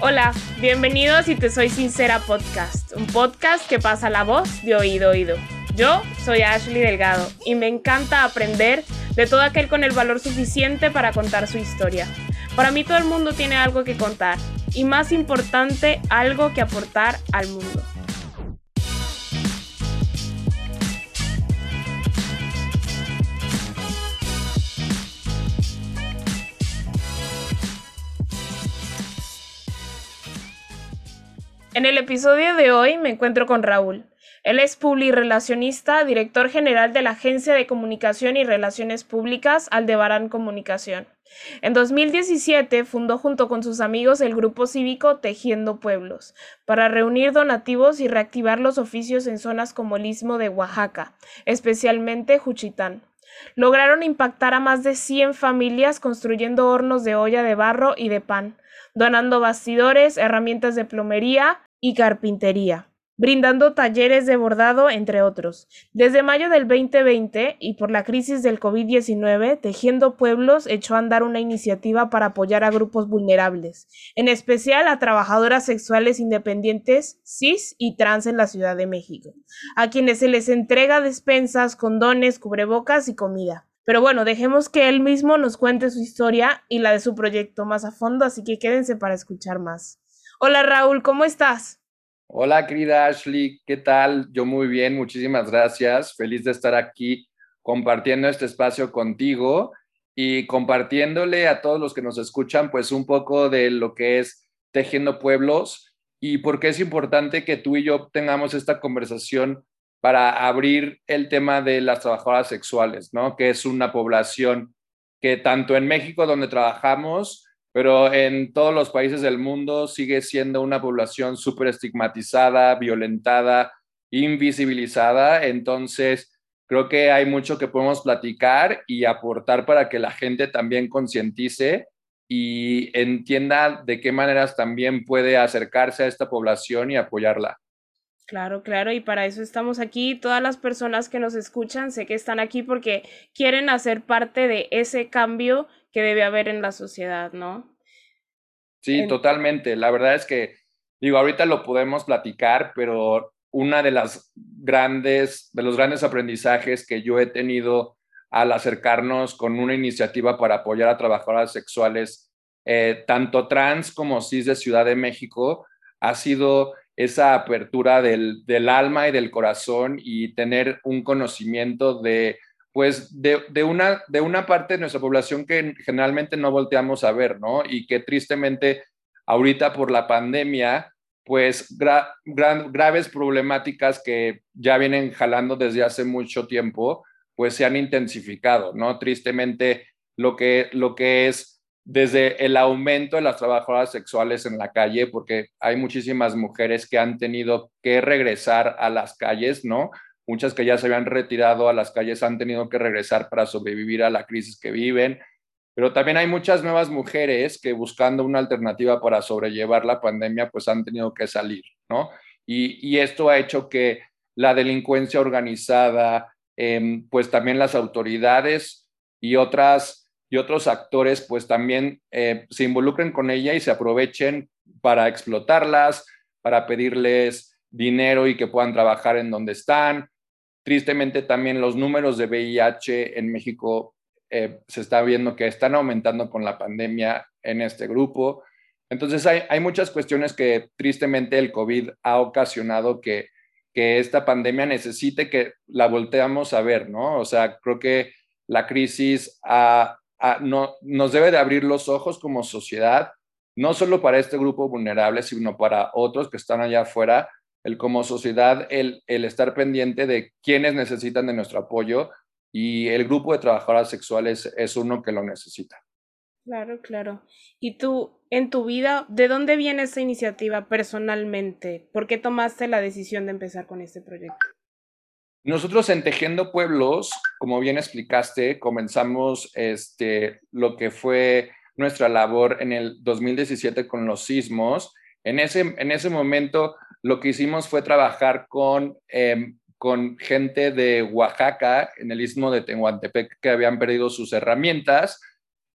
Hola, bienvenidos y Te Soy Sincera Podcast, un podcast que pasa la voz de oído a oído. Yo soy Ashley Delgado y me encanta aprender de todo aquel con el valor suficiente para contar su historia. Para mí todo el mundo tiene algo que contar y más importante, algo que aportar al mundo. En el episodio de hoy me encuentro con Raúl. Él es publirelacionista, director general de la Agencia de Comunicación y Relaciones Públicas Aldebarán Comunicación. En 2017 fundó junto con sus amigos el grupo cívico Tejiendo Pueblos para reunir donativos y reactivar los oficios en zonas como el Istmo de Oaxaca, especialmente Juchitán. Lograron impactar a más de 100 familias construyendo hornos de olla de barro y de pan, donando bastidores, herramientas de plomería, y carpintería, brindando talleres de bordado, entre otros. Desde mayo del 2020 y por la crisis del COVID-19, Tejiendo Pueblos echó a andar una iniciativa para apoyar a grupos vulnerables, en especial a trabajadoras sexuales independientes, cis y trans en la Ciudad de México, a quienes se les entrega despensas, condones, cubrebocas y comida. Pero bueno, dejemos que él mismo nos cuente su historia y la de su proyecto más a fondo, así que quédense para escuchar más. Hola Raúl, ¿cómo estás? Hola querida Ashley, ¿qué tal? Yo muy bien, muchísimas gracias. Feliz de estar aquí compartiendo este espacio contigo y compartiéndole a todos los que nos escuchan pues un poco de lo que es Tejiendo Pueblos y por qué es importante que tú y yo tengamos esta conversación para abrir el tema de las trabajadoras sexuales, ¿no? Que es una población que tanto en México donde trabajamos pero en todos los países del mundo sigue siendo una población súper estigmatizada, violentada, invisibilizada. Entonces, creo que hay mucho que podemos platicar y aportar para que la gente también concientice y entienda de qué maneras también puede acercarse a esta población y apoyarla. Claro, claro, y para eso estamos aquí. Todas las personas que nos escuchan, sé que están aquí porque quieren hacer parte de ese cambio que debe haber en la sociedad, ¿no? Sí, totalmente. La verdad es que, digo, ahorita lo podemos platicar, pero una de las grandes, de los grandes aprendizajes que yo he tenido al acercarnos con una iniciativa para apoyar a trabajadoras sexuales, eh, tanto trans como cis de Ciudad de México, ha sido esa apertura del, del alma y del corazón y tener un conocimiento de pues de, una, de una parte de nuestra población que generalmente no volteamos a ver, ¿no? Y que tristemente ahorita por la pandemia, pues graves problemáticas que ya vienen jalando desde hace mucho tiempo, pues se han intensificado, ¿no? Tristemente lo que, lo que es desde el aumento de las trabajadoras sexuales en la calle, porque hay muchísimas mujeres que han tenido que regresar a las calles, ¿no? Muchas que ya se habían retirado a las calles han tenido que regresar para sobrevivir a la crisis que viven. Pero también hay muchas nuevas mujeres que buscando una alternativa para sobrellevar la pandemia, pues han tenido que salir, ¿no? Y, esto ha hecho que la delincuencia organizada, em, pues también las autoridades y otras y otros actores pues también eh, se involucren con ella y se aprovechen para explotarlas, para pedirles dinero y que puedan trabajar en donde están, Tristemente también los números de VIH en México eh, se está viendo que están aumentando con la pandemia en este grupo. Entonces hay, muchas cuestiones que tristemente el COVID ha ocasionado que, que esta pandemia necesite que la volteamos a ver, ¿no? O sea, creo que la crisis no, nos debe de abrir los ojos como sociedad, no solo para este grupo vulnerable, sino para otros que están allá afuera, el como sociedad, el, el estar pendiente de quienes necesitan de nuestro apoyo y el grupo de trabajadoras sexuales es uno que lo necesita. Claro, claro. ¿Y tú, en tu vida, de dónde viene esa iniciativa personalmente? ¿Por qué tomaste la decisión de empezar con este proyecto? Nosotros en Tejiendo Pueblos, como bien explicaste, comenzamos este, lo que fue nuestra labor en el 2017 con los sismos. En ese, en ese momento lo que hicimos fue trabajar con, em, con gente de Oaxaca, en el istmo de Tehuantepec, que habían perdido sus herramientas.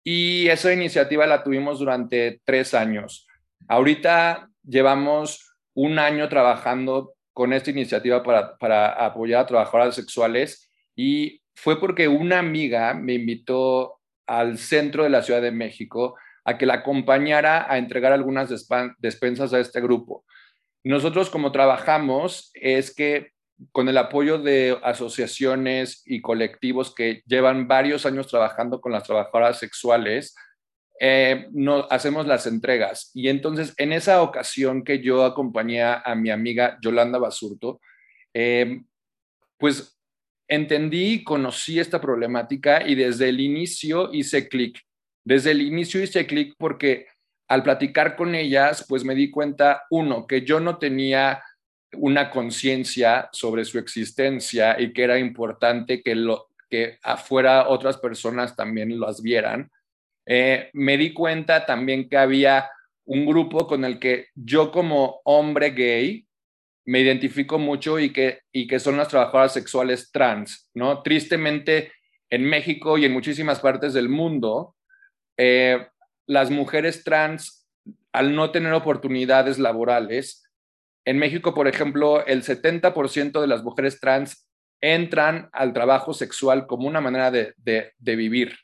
Y esa iniciativa la tuvimos durante tres años. Ahorita llevamos un año trabajando con esta iniciativa para, para apoyar a trabajadoras sexuales y fue porque una amiga me invitó al centro de la Ciudad de México a que la acompañara a entregar algunas despensas a este grupo. Nosotros como trabajamos es que con el apoyo de asociaciones y colectivos que llevan varios años trabajando con las trabajadoras sexuales, eh, hacemos las entregas. Y entonces, en esa ocasión que yo acompañé a mi amiga Yolanda Basurto, eh, pues entendí y conocí esta problemática y desde el inicio hice clic. Desde el inicio hice clic porque al platicar con ellas, pues me di cuenta, uno, que yo no tenía una conciencia sobre su existencia y que era importante que, lo, que afuera otras personas también las vieran. Eh, me di cuenta también que había un grupo con el que yo como hombre gay me identifico mucho y que, y que son las trabajadoras sexuales trans, ¿no? Tristemente, en México y en muchísimas partes del mundo, eh, las mujeres trans, al no tener oportunidades laborales, en México, por ejemplo, el 70% de las mujeres trans entran al trabajo sexual como una manera de, vivir.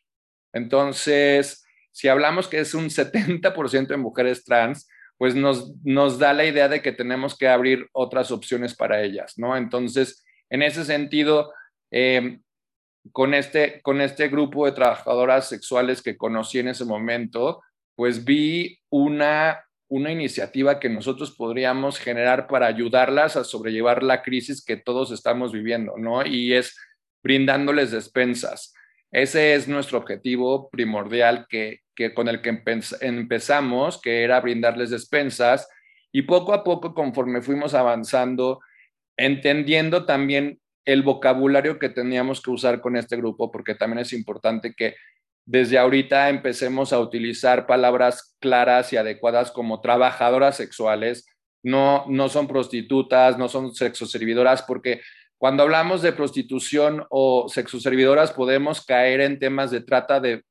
Entonces, si hablamos que es un 70% de mujeres trans, pues nos, nos da la idea de que tenemos que abrir otras opciones para ellas, ¿no? Entonces, en ese sentido, eh, con este, con este grupo de trabajadoras sexuales que conocí en ese momento, pues vi una, una iniciativa que nosotros podríamos generar para ayudarlas a sobrellevar la crisis que todos estamos viviendo, ¿no? Y es brindándoles despensas. Ese es nuestro objetivo primordial que, que con el que empezamos, que era brindarles despensas. Y poco a poco, conforme fuimos avanzando, entendiendo también el vocabulario que teníamos que usar con este grupo, porque también es importante que desde ahorita empecemos a utilizar palabras claras y adecuadas como trabajadoras sexuales, no, no son prostitutas, no son sexoservidoras, porque cuando hablamos de prostitución o sexoservidoras podemos caer en temas de trata de,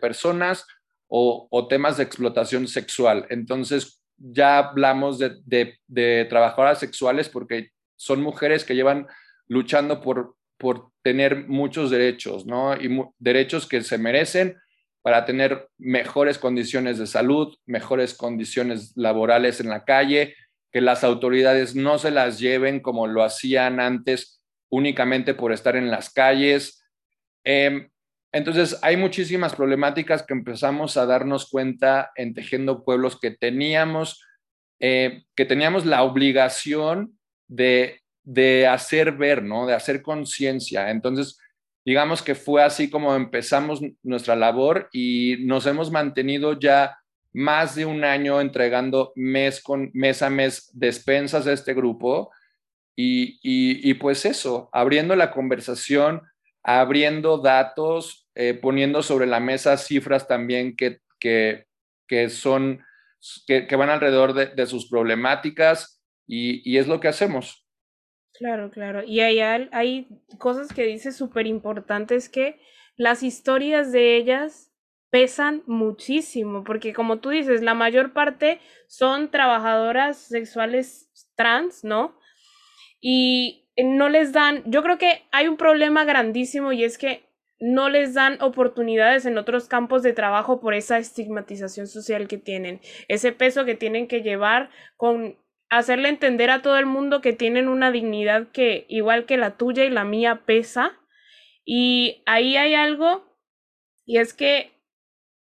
personas o, temas de explotación sexual. Entonces ya hablamos de, de trabajadoras sexuales porque son mujeres que llevan luchando por, por tener muchos derechos, ¿no? Y derechos que se merecen para tener mejores condiciones de salud, mejores condiciones laborales en la calle, que las autoridades no se las lleven como lo hacían antes únicamente por estar en las calles. Em, entonces, hay muchísimas problemáticas que empezamos a darnos cuenta en Tejiendo Pueblos que teníamos, eh, que teníamos la obligación de de hacer ver, ¿no? De hacer conciencia. Entonces, digamos que fue así como empezamos nuestra labor y nos hemos mantenido ya más de un año entregando mes con mes a mes despensas a este grupo y, pues eso, abriendo la conversación, abriendo datos, eh, poniendo sobre la mesa cifras también que, que, son, que, van alrededor de, sus problemáticas y es lo que hacemos. Claro, claro. Y hay, hay cosas que dice súper importantes que las historias de ellas pesan muchísimo, porque como tú dices, la mayor parte son trabajadoras sexuales trans, ¿no? Y no les dan, yo creo que hay un problema grandísimo y es que no les dan oportunidades en otros campos de trabajo por esa estigmatización social que tienen, ese peso que tienen que llevar con hacerle entender a todo el mundo que tienen una dignidad que igual que la tuya y la mía pesa. Y ahí hay algo, y es que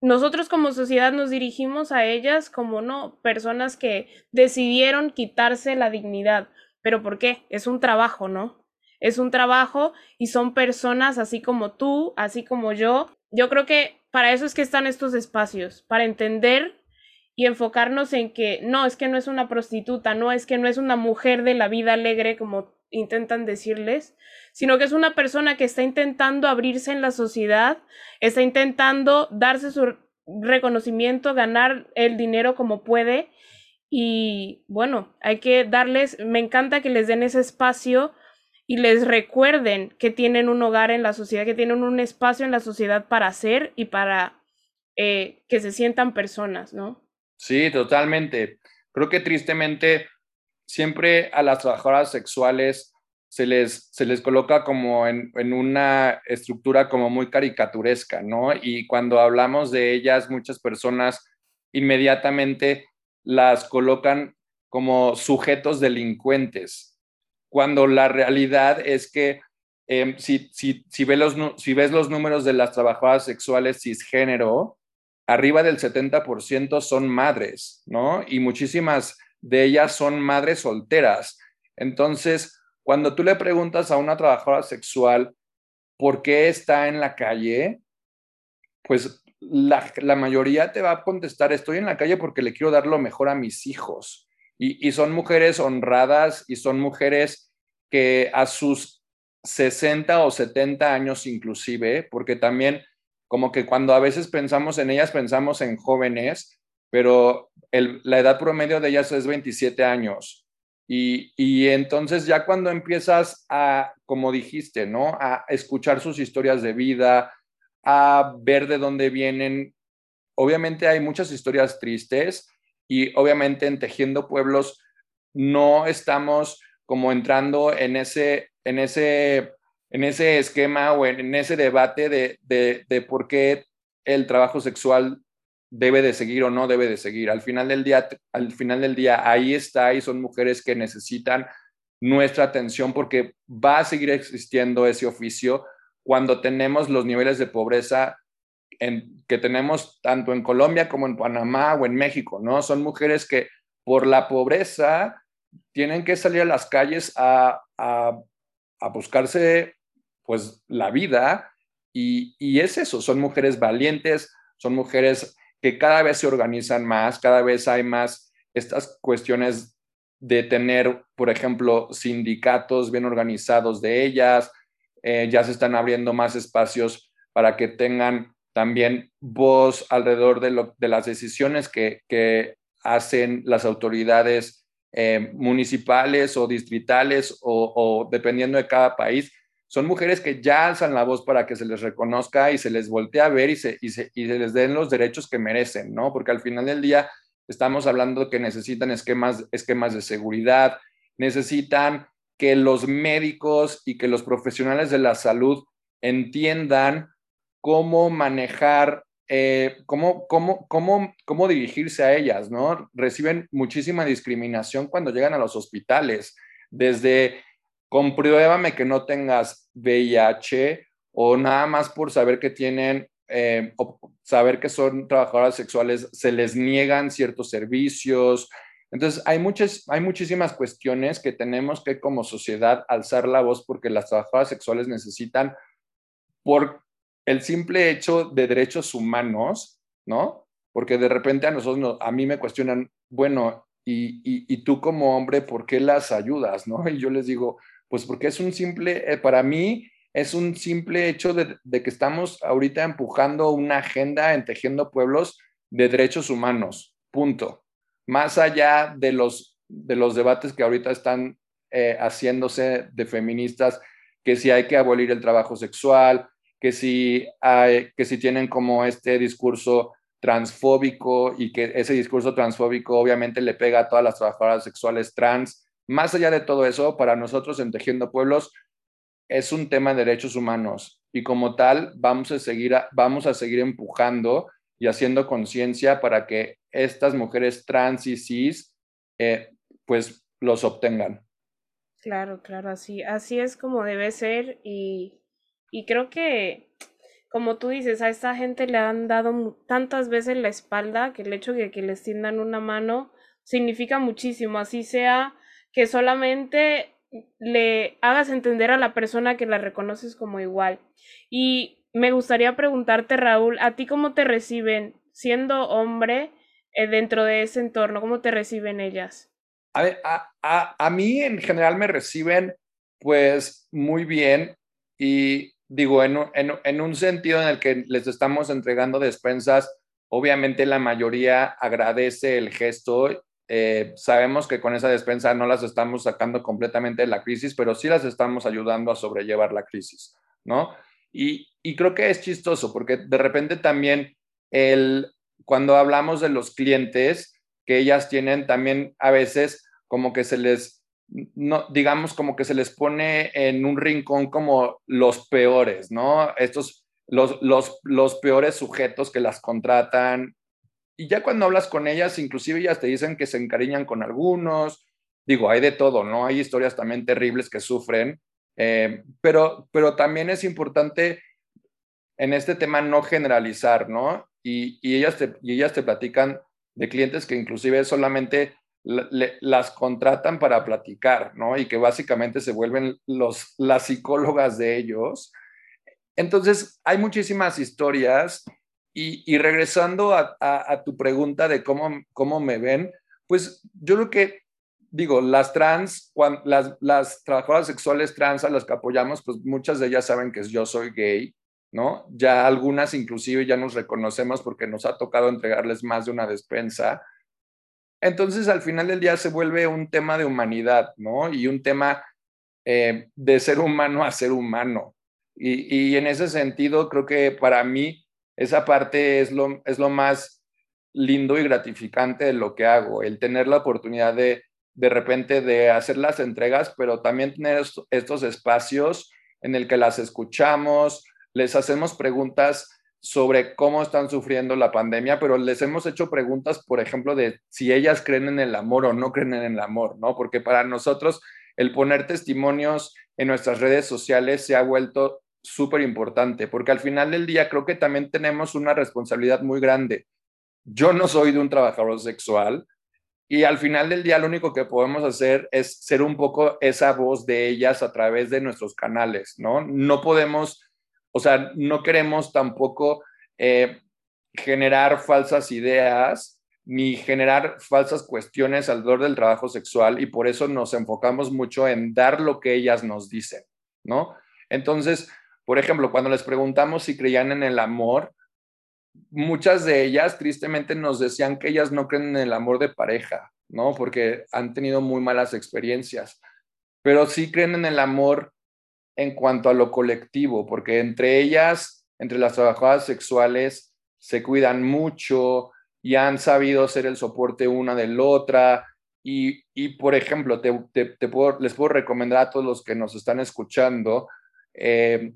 nosotros como sociedad nos dirigimos a ellas como no, personas que decidieron quitarse la dignidad. ¿Pero por qué? Es un trabajo, ¿no? Es un trabajo y son personas así como tú, así como yo. Yo creo que para eso es que están estos espacios, para entender y enfocarnos en que no, es que no es una prostituta, no, es que no es una mujer de la vida alegre como intentan decirles, sino que es una persona que está intentando abrirse en la sociedad, está intentando darse su reconocimiento, ganar el dinero como puede y bueno, hay que darles, me encanta que les den ese espacio y les recuerden que tienen un hogar en la sociedad, que tienen un espacio en la sociedad para hacer y para eh, que se sientan personas, ¿no? Sí, totalmente. Creo que tristemente siempre a las trabajadoras sexuales se les, se les coloca como en, en, una estructura como muy caricaturesca, ¿no? Y cuando hablamos de ellas, muchas personas inmediatamente las colocan como sujetos delincuentes, cuando la realidad es que em, si, si, si, ves los, si ves los números de las trabajadoras sexuales cisgénero, arriba del 70% son madres, ¿no? Y muchísimas de ellas son madres solteras. Entonces, cuando tú le preguntas a una trabajadora sexual por qué está en la calle, pues la, mayoría te va a contestar, estoy en la calle porque le quiero dar lo mejor a mis hijos. Y, son mujeres honradas y son mujeres que a sus 60 o 70 años inclusive, porque también como que cuando a veces pensamos en ellas, pensamos en jóvenes, pero la edad promedio de ellas es 27 años. Y, entonces ya cuando empiezas a, como dijiste, ¿no? A escuchar sus historias de vida, a ver de dónde vienen. Obviamente hay muchas historias tristes y obviamente en Tejiendo Pueblos no estamos como entrando en ese, en ese, en ese esquema o en, ese debate de, de, de por qué el trabajo sexual debe de seguir o no debe de seguir. Al final del día, al final del día, ahí está y son mujeres que necesitan nuestra atención porque va a seguir existiendo ese oficio cuando tenemos los niveles de pobreza en, que tenemos tanto en Colombia como en Panamá o en México, ¿no? Son mujeres que por la pobreza tienen que salir a las calles a, a buscarse pues la vida. Y, y es eso, son mujeres valientes, son mujeres que cada vez se organizan más, cada vez hay más estas cuestiones de tener, por ejemplo, sindicatos bien organizados de ellas, eh, ya se están abriendo más espacios para que tengan también voz alrededor de, las decisiones que, hacen las autoridades eh, municipales o distritales o dependiendo de cada país son mujeres que ya alzan la voz para que se les reconozca y se les voltee a ver y se, les den los derechos que merecen, ¿no? Porque al final del día estamos hablando que necesitan esquemas, esquemas de seguridad, necesitan que los médicos y que los profesionales de la salud entiendan cómo manejar, eh, cómo, cómo, cómo, cómo dirigirse a ellas, ¿no? Reciben muchísima discriminación cuando llegan a los hospitales, desde compruébame que no tengas VIH o nada más por saber que tienen, eh, o saber que son trabajadoras sexuales, se les niegan ciertos servicios. Entonces, hay, muchas, hay muchísimas cuestiones que tenemos que como sociedad alzar la voz porque las trabajadoras sexuales necesitan, por el simple hecho de derechos humanos, ¿no? Porque de repente a nosotros, a mí me cuestionan, bueno, y, y, tú como hombre, ¿por qué las ayudas? ¿no? Y yo les digo, pues porque es un simple, eh, para mí, es un simple hecho de, que estamos ahorita empujando una agenda en Tejiendo Pueblos de derechos humanos, punto. Más allá de los, de los debates que ahorita están eh, haciéndose de feministas, que si hay que abolir el trabajo sexual, que si, que si tienen como este discurso transfóbico y que ese discurso transfóbico obviamente le pega a todas las trabajadoras sexuales trans, más allá de todo eso, para nosotros en Tejiendo Pueblos es un tema de derechos humanos y como tal vamos a seguir, vamos a seguir empujando y haciendo conciencia para que estas mujeres trans y cis eh, pues los obtengan. Claro, claro, así, así es como debe ser y, y creo que como tú dices, a esta gente le han dado tantas veces la espalda que el hecho de que les tiendan una mano significa muchísimo, así sea que solamente le hagas entender a la persona que la reconoces como igual. Y me gustaría preguntarte, Raúl, ¿a ti cómo te reciben siendo hombre eh, dentro de ese entorno? ¿Cómo te reciben ellas? A, a, mí en general me reciben pues muy bien y digo, en, en, en un sentido en el que les estamos entregando despensas, obviamente la mayoría agradece el gesto eh, sabemos que con esa despensa no las estamos sacando completamente de la crisis, pero sí las estamos ayudando a sobrellevar la crisis, ¿no? Y, creo que es chistoso porque de repente también el, cuando hablamos de los clientes, que ellas tienen también a veces como que se les, no, digamos como que se les pone en un rincón como los peores, ¿no? Estos, los, los, los peores sujetos que las contratan. Y ya cuando hablas con ellas, inclusive ellas te dicen que se encariñan con algunos. Digo, hay de todo, ¿no? Hay historias también terribles que sufren, eh, pero, pero también es importante en este tema no generalizar, ¿no? Y, y, ellas, te, y ellas te platican de clientes que inclusive solamente las contratan para platicar, ¿no? Y que básicamente se vuelven los, las psicólogas de ellos. Entonces, hay muchísimas historias y, y regresando a, tu pregunta de cómo, cómo me ven, pues yo creo que, digo, las trans, las, las trabajadoras sexuales trans a las que apoyamos, pues muchas de ellas saben que yo soy gay, ¿no? Ya algunas inclusive ya nos reconocemos porque nos ha tocado entregarles más de una despensa. Entonces, al final del día se vuelve un tema de humanidad, ¿no? Y un tema eh, de ser humano a ser humano. Y, en ese sentido, creo que para mí esa parte es lo, es lo más lindo y gratificante de lo que hago, el tener la oportunidad de de repente de hacer las entregas, pero también tener estos espacios en el que las escuchamos, les hacemos preguntas sobre cómo están sufriendo la pandemia, pero les hemos hecho preguntas, por ejemplo, de si ellas creen en el amor o no creen en el amor, ¿no? Porque para nosotros el poner testimonios en nuestras redes sociales se ha vuelto súper importante, porque al final del día creo que también tenemos una responsabilidad muy grande. Yo no soy de un trabajador sexual y al final del día lo único que podemos hacer es ser un poco esa voz de ellas a través de nuestros canales, ¿no? No podemos o sea, no queremos tampoco eh, generar falsas ideas ni generar falsas cuestiones alrededor del trabajo sexual y por eso nos enfocamos mucho en dar lo que ellas nos dicen, ¿no? Entonces, por ejemplo, cuando les preguntamos si creían en el amor, muchas de ellas tristemente nos decían que ellas no creen en el amor de pareja, ¿no? Porque han tenido muy malas experiencias, pero sí creen en el amor en cuanto a lo colectivo, porque entre ellas, entre las trabajadoras sexuales, se cuidan mucho y han sabido ser el soporte una de la otra. Y, por ejemplo, te, les puedo recomendar a todos los que nos están escuchando, eh,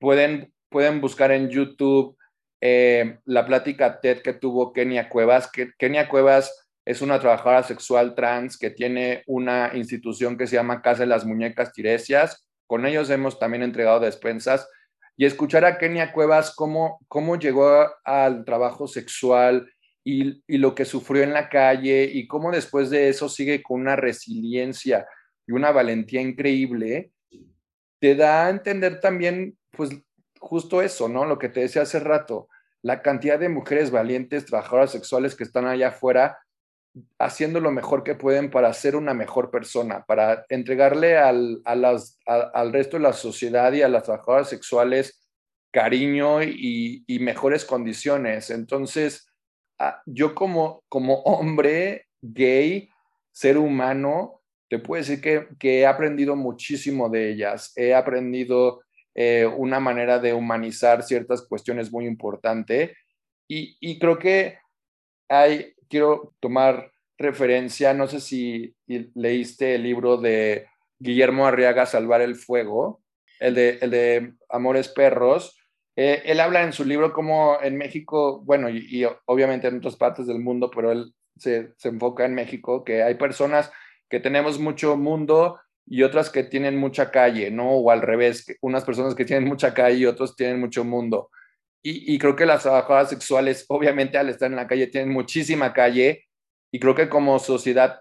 pueden, pueden buscar en YouTube eh, la plática TED que tuvo Kenia Cuevas. Que, Kenia Cuevas es una trabajadora sexual trans que tiene una institución que se llama Casa de las Muñecas Tiresias con ellos hemos también entregado despensas y escuchar a Kenia Cuevas cómo, cómo llegó al trabajo sexual y, lo que sufrió en la calle y cómo después de eso sigue con una resiliencia y una valentía increíble, te da a entender también, pues, justo eso, ¿no? Lo que te decía hace rato, la cantidad de mujeres valientes, trabajadoras sexuales que están allá afuera haciendo lo mejor que pueden para ser una mejor persona, para entregarle al, al resto de la sociedad y a las trabajadoras sexuales cariño y, mejores condiciones. Entonces, ah, yo como, como hombre gay, ser humano, te puedo decir que, he aprendido muchísimo de ellas. He aprendido eh, una manera de humanizar ciertas cuestiones muy importante y creo que hay, quiero tomar referencia, no sé si leíste el libro de Guillermo Arriaga, Salvar el Fuego, el de, el de Amores Perros. Eh, él habla en su libro como en México, bueno, y, obviamente en otras partes del mundo, pero él se, se enfoca en México, que hay personas que tenemos mucho mundo y otras que tienen mucha calle, ¿no? O al revés, unas personas que tienen mucha calle y otros tienen mucho mundo. Y, creo que las trabajadoras sexuales, obviamente, al estar en la calle, tienen muchísima calle. Y creo que como sociedad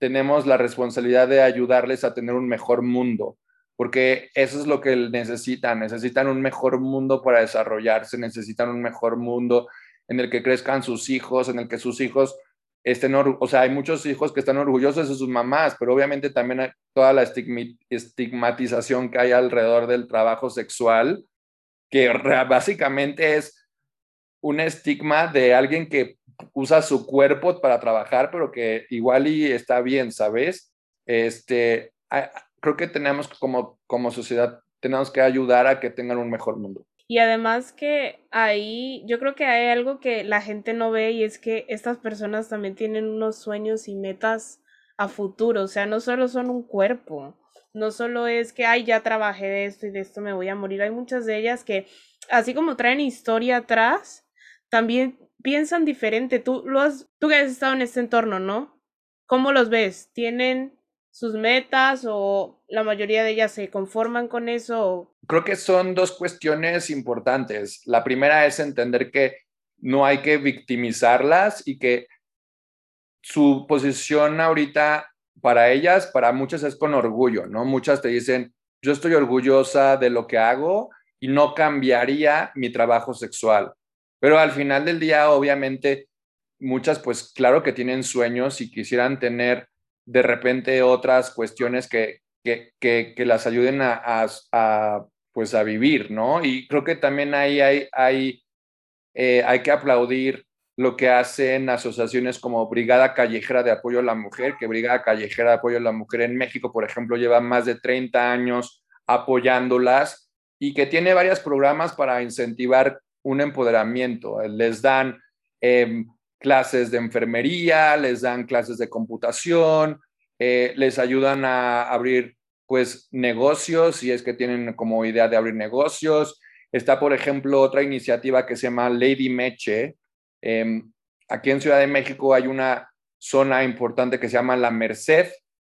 tenemos la responsabilidad de ayudarles a tener un mejor mundo, porque eso es lo que necesitan. Necesitan un mejor mundo para desarrollarse, necesitan un mejor mundo en el que crezcan sus hijos, en el que sus hijos estén, o sea, hay muchos hijos que están orgullosos de sus mamás, pero obviamente también hay toda la estigmatización que hay alrededor del trabajo sexual que básicamente es un estigma de alguien que usa su cuerpo para trabajar, pero que igual y está bien, ¿sabes? Este, creo que tenemos como, como sociedad, tenemos que ayudar a que tengan un mejor mundo. Y además que ahí, yo creo que hay algo que la gente no ve y es que estas personas también tienen unos sueños y metas a futuro, o sea, no solo son un cuerpo, no solo es que, ay, ya trabajé de esto y de esto me voy a morir, hay muchas de ellas que, así como traen historia atrás, también piensan diferente. Tú, lo has, tú que has estado en este entorno, ¿no? ¿Cómo los ves? ¿Tienen sus metas o la mayoría de ellas se conforman con eso? Creo que son dos cuestiones importantes. La primera es entender que no hay que victimizarlas y que su posición ahorita para ellas, para muchas es con orgullo, ¿no? Muchas te dicen, yo estoy orgullosa de lo que hago y no cambiaría mi trabajo sexual. Pero al final del día, obviamente, muchas, pues claro que tienen sueños y quisieran tener de repente otras cuestiones que, que, las ayuden a, pues a vivir, ¿no? Y creo que también ahí hay, hay, eh, hay que aplaudir lo que hacen asociaciones como Brigada Callejera de Apoyo a la Mujer, que Brigada Callejera de Apoyo a la Mujer en México, por ejemplo, lleva más de 30 años apoyándolas y que tiene varios programas para incentivar un empoderamiento. Les dan em, clases de enfermería, les dan clases de computación, eh, les ayudan a abrir pues negocios, si es que tienen como idea de abrir negocios. Está, por ejemplo, otra iniciativa que se llama Lady Meche. Em, aquí en Ciudad de México hay una zona importante que se llama La Merced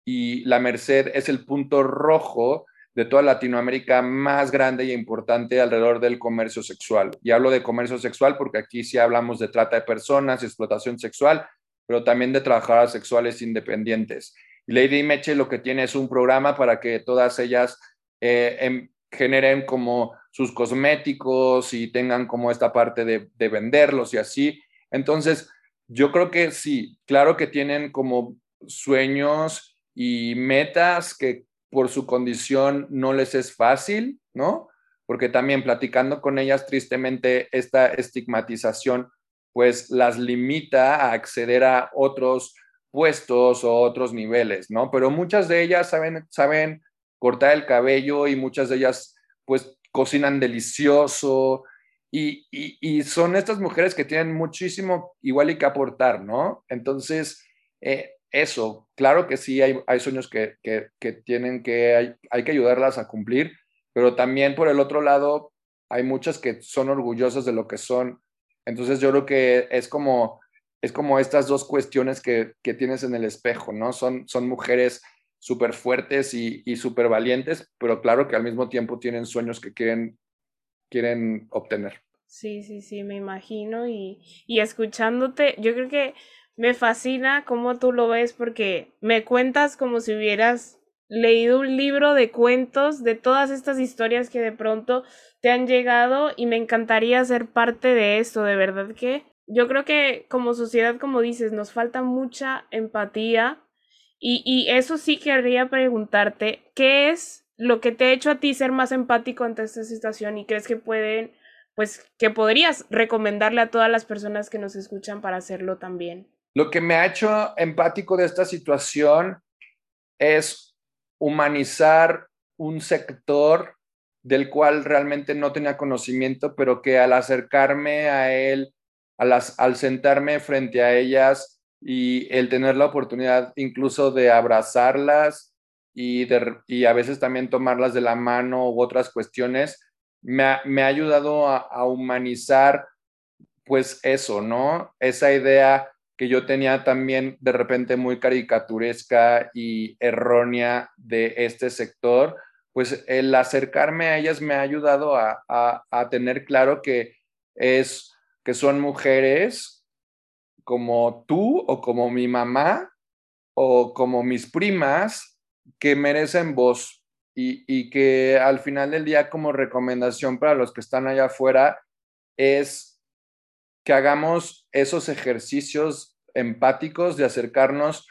y La Merced es el punto rojo de toda Latinoamérica más grande y importante alrededor del comercio sexual. Y hablo de comercio sexual porque aquí sí hablamos de trata de personas, explotación sexual, pero también de trabajadoras sexuales independientes. Lady Meche lo que tiene es un programa para que todas ellas eh, em, generen como sus cosméticos y tengan como esta parte de, de venderlos y así. Entonces, yo creo que sí, claro que tienen como sueños y metas que por su condición no les es fácil, ¿no? Porque también platicando con ellas, tristemente, esta estigmatización pues las limita a acceder a otros puestos o otros niveles, ¿no? Pero muchas de ellas saben, saben cortar el cabello y muchas de ellas pues cocinan delicioso y, y, son estas mujeres que tienen muchísimo igual y que aportar, ¿no? Entonces, eh, eso, claro que sí, hay, sueños que, tienen que, hay, hay, que ayudarlas a cumplir, pero también por el otro lado, hay muchas que son orgullosas de lo que son. Entonces yo creo que es como, es como estas dos cuestiones que, tienes en el espejo, ¿no? Son, son mujeres súper fuertes y, y súper valientes, pero claro que al mismo tiempo tienen sueños que quieren, quieren obtener. Sí, sí, sí, me imagino y, y escuchándote, yo creo que me fascina cómo tú lo ves porque me cuentas como si hubieras leído un libro de cuentos de todas estas historias que de pronto te han llegado y me encantaría ser parte de esto, de verdad que yo creo que como sociedad, como dices, nos falta mucha empatía y, y eso sí querría preguntarte, ¿qué es lo que te ha hecho a ti ser más empático ante esta situación y crees que pueden, pues, que podrías recomendarle a todas las personas que nos escuchan para hacerlo también? Lo que me ha hecho empático de esta situación es humanizar un sector del cual realmente no tenía conocimiento, pero que al acercarme a él, al sentarme frente a ellas y el tener la oportunidad incluso de abrazarlas y, y a veces también tomarlas de la mano u otras cuestiones, me ha, me ha ayudado a, a humanizar pues eso, ¿no? Esa idea que yo tenía también de repente muy caricaturesca y errónea de este sector, pues el acercarme a ellas me ha ayudado a, tener claro que es que son mujeres como tú o como mi mamá o como mis primas que merecen voz y, y que al final del día como recomendación para los que están allá afuera es que hagamos esos ejercicios empáticos de acercarnos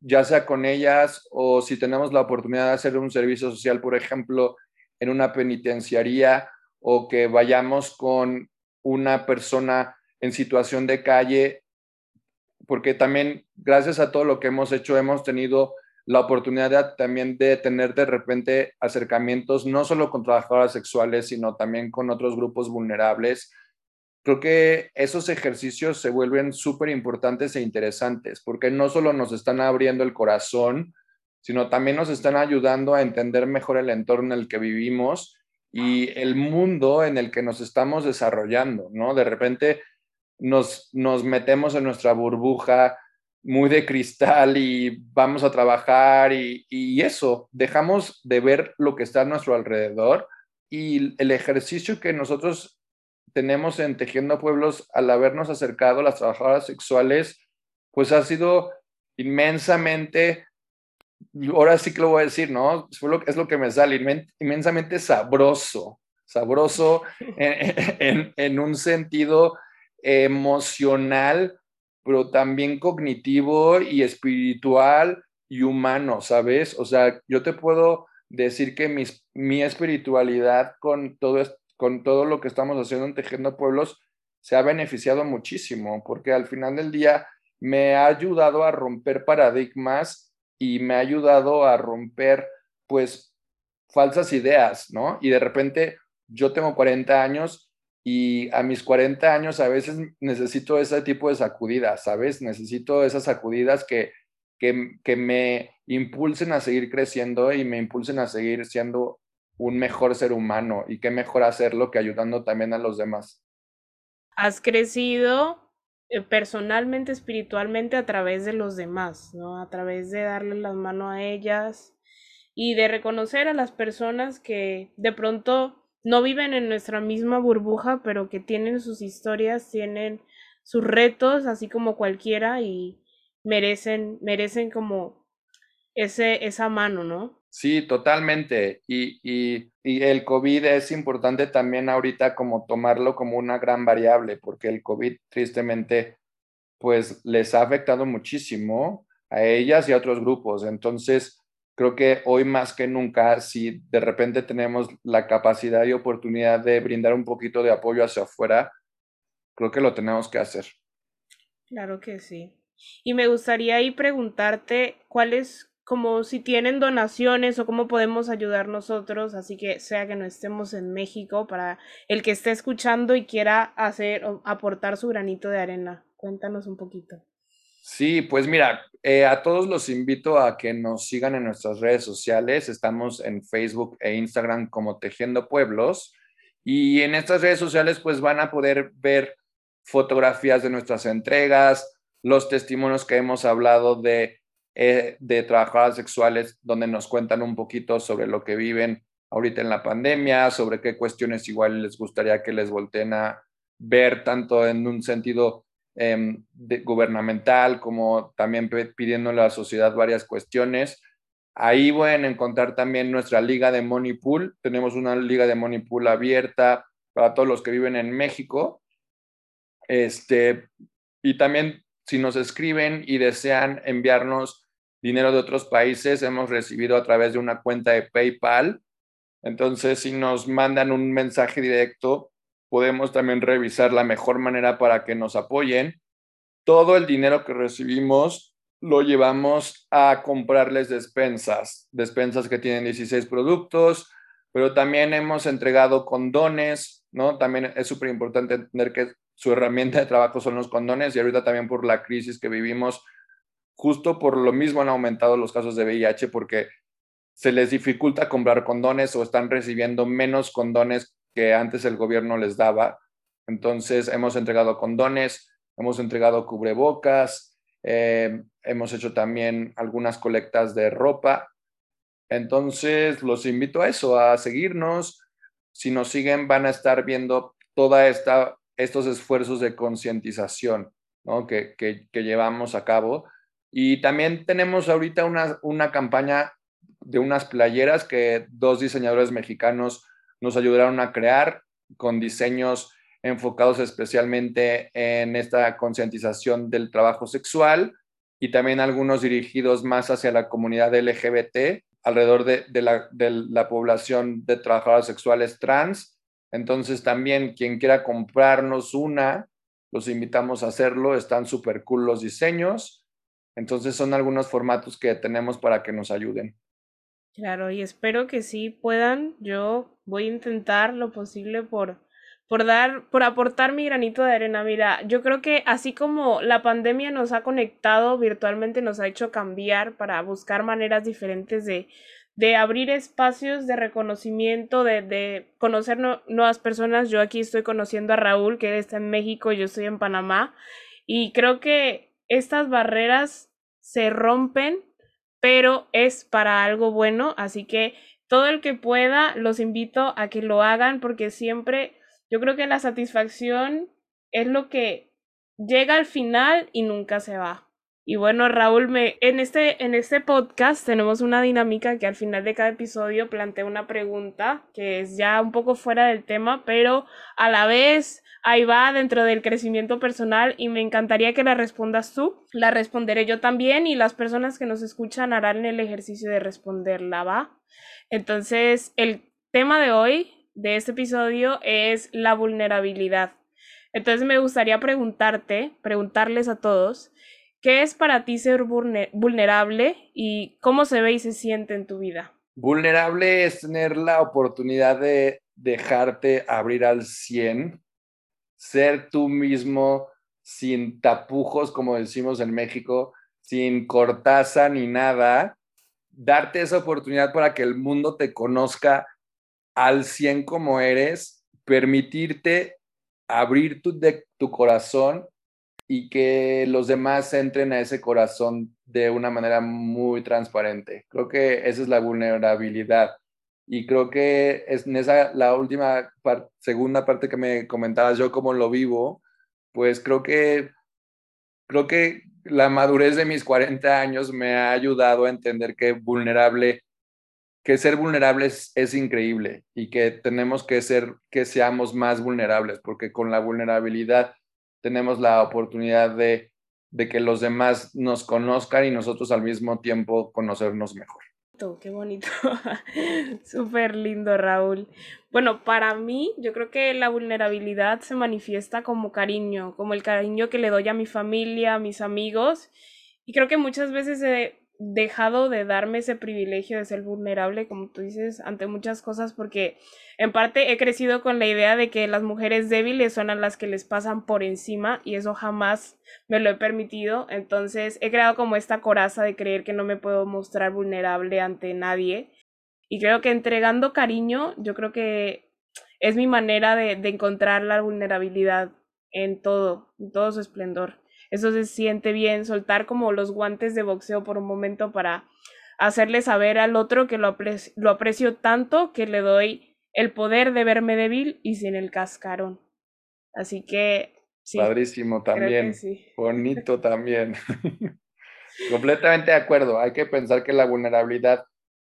ya sea con ellas o si tenemos la oportunidad de hacer un servicio social, por ejemplo, en una penitenciaría o que vayamos con una persona en situación de calle, porque también gracias a todo lo que hemos hecho hemos tenido la oportunidad también de tener de repente acercamientos no solo con trabajadoras sexuales, sino también con otros grupos vulnerables. Creo que esos ejercicios se vuelven súper importantes e interesantes porque no solo nos están abriendo el corazón, sino también nos están ayudando a entender mejor el entorno en el que vivimos y el mundo en el que nos estamos desarrollando, ¿no? De repente nos, nos metemos en nuestra burbuja muy de cristal y vamos a trabajar y, y, eso, dejamos de ver lo que está a nuestro alrededor y el ejercicio que nosotros tenemos en Tejiendo Pueblos al habernos acercado a las trabajadoras sexuales, pues ha sido inmensamente ahora sí que lo voy a decir, ¿no? Es lo que me sale, inmensamente sabroso, sabroso en, un sentido emocional, pero también cognitivo y espiritual y humano, ¿sabes? O sea, yo te puedo decir que mi espiritualidad con todo, con todo lo que estamos haciendo en Tejiendo Pueblos se ha beneficiado muchísimo, porque al final del día me ha ayudado a romper paradigmas y me ha ayudado a romper, pues, falsas ideas, ¿no? Y de repente yo tengo 40 años y a mis 40 años a veces necesito ese tipo de sacudidas, ¿sabes? Necesito esas sacudidas que, que, que me impulsen a seguir creciendo y me impulsen a seguir siendo un mejor ser humano y qué mejor hacerlo que ayudando también a los demás. Has crecido eh, personalmente, espiritualmente a través de los demás, ¿no? A través de darle las manos a ellas y de reconocer a las personas que de pronto no viven en nuestra misma burbuja, pero que tienen sus historias, tienen sus retos, así como cualquiera, y merecen, merecen como ese, esa mano, ¿no? Sí, totalmente. Y, y, y, el COVID es importante también ahorita como tomarlo como una gran variable, porque el COVID tristemente pues les ha afectado muchísimo a ellas y a otros grupos. Entonces, creo que hoy más que nunca, si de repente tenemos la capacidad y oportunidad de brindar un poquito de apoyo hacia afuera, creo que lo tenemos que hacer. Claro que sí. Y me gustaría ahí preguntarte cuáles como si tienen donaciones o cómo podemos ayudar nosotros, así que sea que no estemos en México, para el que esté escuchando y quiera hacer o aportar su granito de arena. Cuéntanos un poquito. Sí, pues mira, eh, a todos los invito a que nos sigan en nuestras redes sociales. Estamos en Facebook e Instagram como Tejiendo Pueblos. Y en estas redes sociales pues van a poder ver fotografías de nuestras entregas, los testimonios que hemos hablado de eh, de trabajadoras sexuales donde nos cuentan un poquito sobre lo que viven ahorita en la pandemia, sobre qué cuestiones igual les gustaría que les volteen a ver tanto en un sentido em, gubernamental como también pidiéndole a la sociedad varias cuestiones. Ahí pueden encontrar también nuestra liga de Money Pool. Tenemos una liga de Money Pool abierta para todos los que viven en México. Este, y también si nos escriben y desean enviarnos dinero de otros países, hemos recibido a través de una cuenta de PayPal. Entonces, si nos mandan un mensaje directo, podemos también revisar la mejor manera para que nos apoyen. Todo el dinero que recibimos lo llevamos a comprarles despensas, despensas que tienen 16 productos, pero también hemos entregado condones, ¿no? También es súper importante entender que su herramienta de trabajo son los condones y ahorita también por la crisis que vivimos, justo por lo mismo han aumentado los casos de VIH porque se les dificulta comprar condones o están recibiendo menos condones que antes el gobierno les daba. Entonces hemos entregado condones, hemos entregado cubrebocas, eh, hemos hecho también algunas colectas de ropa. Entonces los invito a eso, a seguirnos. Si nos siguen van a estar viendo toda estos esfuerzos de concientización que, que, llevamos a cabo. Y también tenemos ahorita una, una campaña de unas playeras que dos diseñadores mexicanos nos ayudaron a crear con diseños enfocados especialmente en esta concientización del trabajo sexual y también algunos dirigidos más hacia la comunidad LGBT alrededor de, la, la población de trabajadores sexuales trans entonces también quien quiera comprarnos una, los invitamos a hacerlo. Están súper cool los diseños. Entonces son algunos formatos que tenemos para que nos ayuden. Claro, y espero que sí puedan. Yo voy a intentar lo posible por, por dar, por aportar mi granito de arena. Mira, yo creo que así como la pandemia nos ha conectado virtualmente, nos ha hecho cambiar para buscar maneras diferentes de, de abrir espacios de reconocimiento, de, de conocer nuevas personas. Yo aquí estoy conociendo a Raúl, que está en México, yo estoy en Panamá, y creo que estas barreras se rompen pero es para algo bueno, así que todo el que pueda, los invito a que lo hagan porque siempre yo creo que la satisfacción es lo que llega al final y nunca se va. Y bueno, Raúl, me, en, este, en este podcast tenemos una dinámica que al final de cada episodio plantea una pregunta que es ya un poco fuera del tema, pero a la vez ahí va dentro del crecimiento personal y me encantaría que la respondas tú. La responderé yo también y las personas que nos escuchan harán el ejercicio de responderla, ¿va? Entonces, el tema de hoy, de este episodio, es la vulnerabilidad. Entonces, me gustaría preguntarte, preguntarles a todos, ¿qué es para ti ser vulnerable y cómo se ve y se siente en tu vida? Vulnerable es tener la oportunidad de dejarte abrir al 100 ser tú mismo sin tapujos, como decimos en México, sin cortaza ni nada, darte esa oportunidad para que el mundo te conozca al 100 como eres, permitirte abrir tu, de, tu corazón y que los demás entren a ese corazón de una manera muy transparente. Creo que esa es la vulnerabilidad. Y creo que es en esa, la última segunda parte que me comentabas, yo cómo lo vivo, pues creo que, creo que la madurez de mis 40 años me ha ayudado a entender que vulnerable, que ser vulnerables es increíble y que tenemos que ser, que seamos más vulnerables, porque con la vulnerabilidad tenemos la oportunidad de, de que los demás nos conozcan y nosotros al mismo tiempo conocernos mejor qué bonito. Súper lindo, Raúl. Bueno, para mí, yo creo que la vulnerabilidad se manifiesta como cariño, como el cariño que le doy a mi familia, a mis amigos. Y creo que muchas veces he dejado de darme ese privilegio de ser vulnerable, como tú dices, ante muchas cosas, porque en parte he crecido con la idea de que las mujeres débiles son a las que les pasan por encima y eso jamás me lo he permitido. Entonces he creado como esta coraza de creer que no me puedo mostrar vulnerable ante nadie. Y creo que entregando cariño, yo creo que es mi manera de, de encontrar la vulnerabilidad en todo, en todo su esplendor. Eso se siente bien, soltar como los guantes de boxeo por un momento para hacerle saber al otro que lo, lo aprecio tanto que le doy el poder de verme débil y sin el cascarón. Así que... Sí, Padrísimo también. Bonito también. Completamente de acuerdo. Hay que pensar que la vulnerabilidad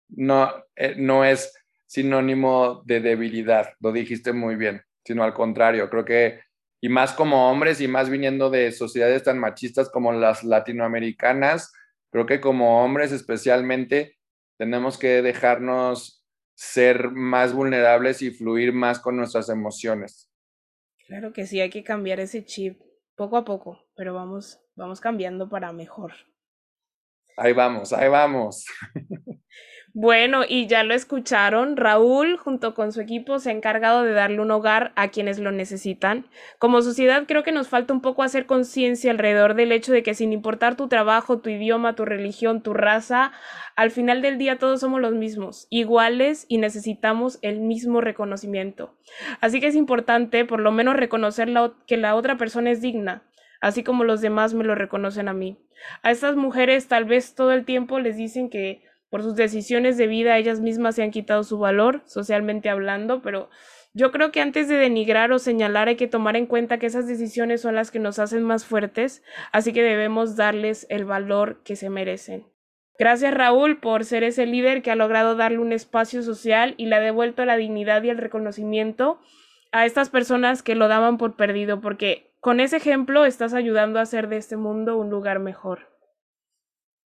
no, eh, no es sinónimo de debilidad, lo dijiste muy bien, sino al contrario, creo que, y más como hombres y más viniendo de sociedades tan machistas como las latinoamericanas, creo que como hombres especialmente tenemos que dejarnos ser más vulnerables y fluir más con nuestras emociones. Claro que sí, hay que cambiar ese chip poco a poco, pero vamos, vamos cambiando para mejor. Ahí vamos, ahí vamos. Bueno, y ya lo escucharon, Raúl junto con su equipo se ha encargado de darle un hogar a quienes lo necesitan. Como sociedad creo que nos falta un poco hacer conciencia alrededor del hecho de que sin importar tu trabajo, tu idioma, tu religión, tu raza, al final del día todos somos los mismos, iguales y necesitamos el mismo reconocimiento. Así que es importante por lo menos reconocer que la otra persona es digna, así como los demás me lo reconocen a mí. A estas mujeres tal vez todo el tiempo les dicen que por sus decisiones de vida ellas mismas se han quitado su valor, socialmente hablando, pero yo creo que antes de denigrar o señalar hay que tomar en cuenta que esas decisiones son las que nos hacen más fuertes, así que debemos darles el valor que se merecen. Gracias Raúl por ser ese líder que ha logrado darle un espacio social y le ha devuelto la dignidad y el reconocimiento a estas personas que lo daban por perdido, porque con ese ejemplo estás ayudando a hacer de este mundo un lugar mejor.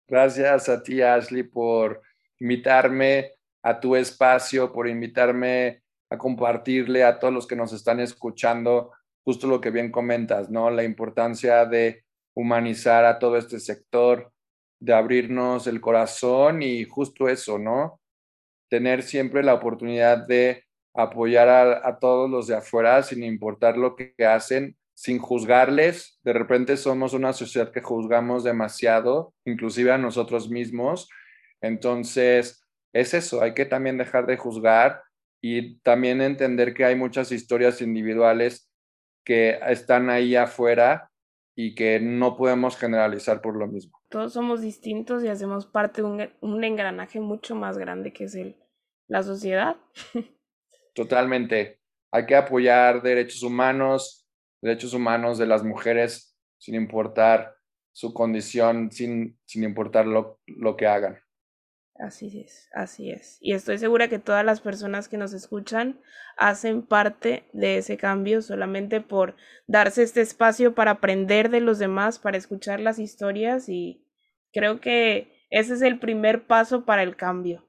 Gracias a ti, Ashley, por invitarme a tu espacio, por invitarme a compartirle a todos los que nos están escuchando justo lo que bien comentas, ¿no? La importancia de humanizar a todo este sector, de abrirnos el corazón y justo eso, ¿no? Tener siempre la oportunidad de apoyar a, todos los de afuera sin importar lo que hacen, sin juzgarles. De repente somos una sociedad que juzgamos demasiado, inclusive a nosotros mismos. Entonces, es eso, hay que también dejar de juzgar y también entender que hay muchas historias individuales que están ahí afuera y que no podemos generalizar por lo mismo. Todos somos distintos y hacemos parte de un, engranaje mucho más grande que es el, la sociedad. Totalmente. Hay que apoyar derechos humanos, derechos humanos de las mujeres sin importar su condición, sin, sin importar lo, lo que hagan. Así es, así es. Y estoy segura que todas las personas que nos escuchan hacen parte de ese cambio solamente por darse este espacio para aprender de los demás, para escuchar las historias y creo que ese es el primer paso para el cambio.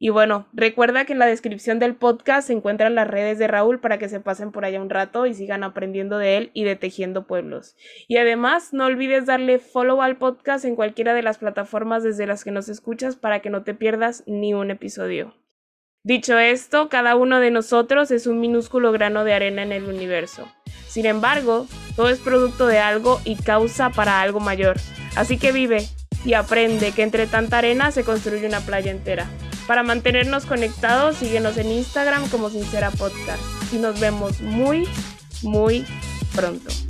Y bueno, recuerda que en la descripción del podcast se encuentran las redes de Raúl para que se pasen por allá un rato y sigan aprendiendo de él y de Tejiendo Pueblos. Y además, no olvides darle follow al podcast en cualquiera de las plataformas desde las que nos escuchas para que no te pierdas ni un episodio. Dicho esto, cada uno de nosotros es un minúsculo grano de arena en el universo. Sin embargo, todo es producto de algo y causa para algo mayor. Así que vive y aprende que entre tanta arena se construye una playa entera. Para mantenernos conectados, síguenos en Instagram como Sincera Podcast. Y nos vemos muy, muy pronto.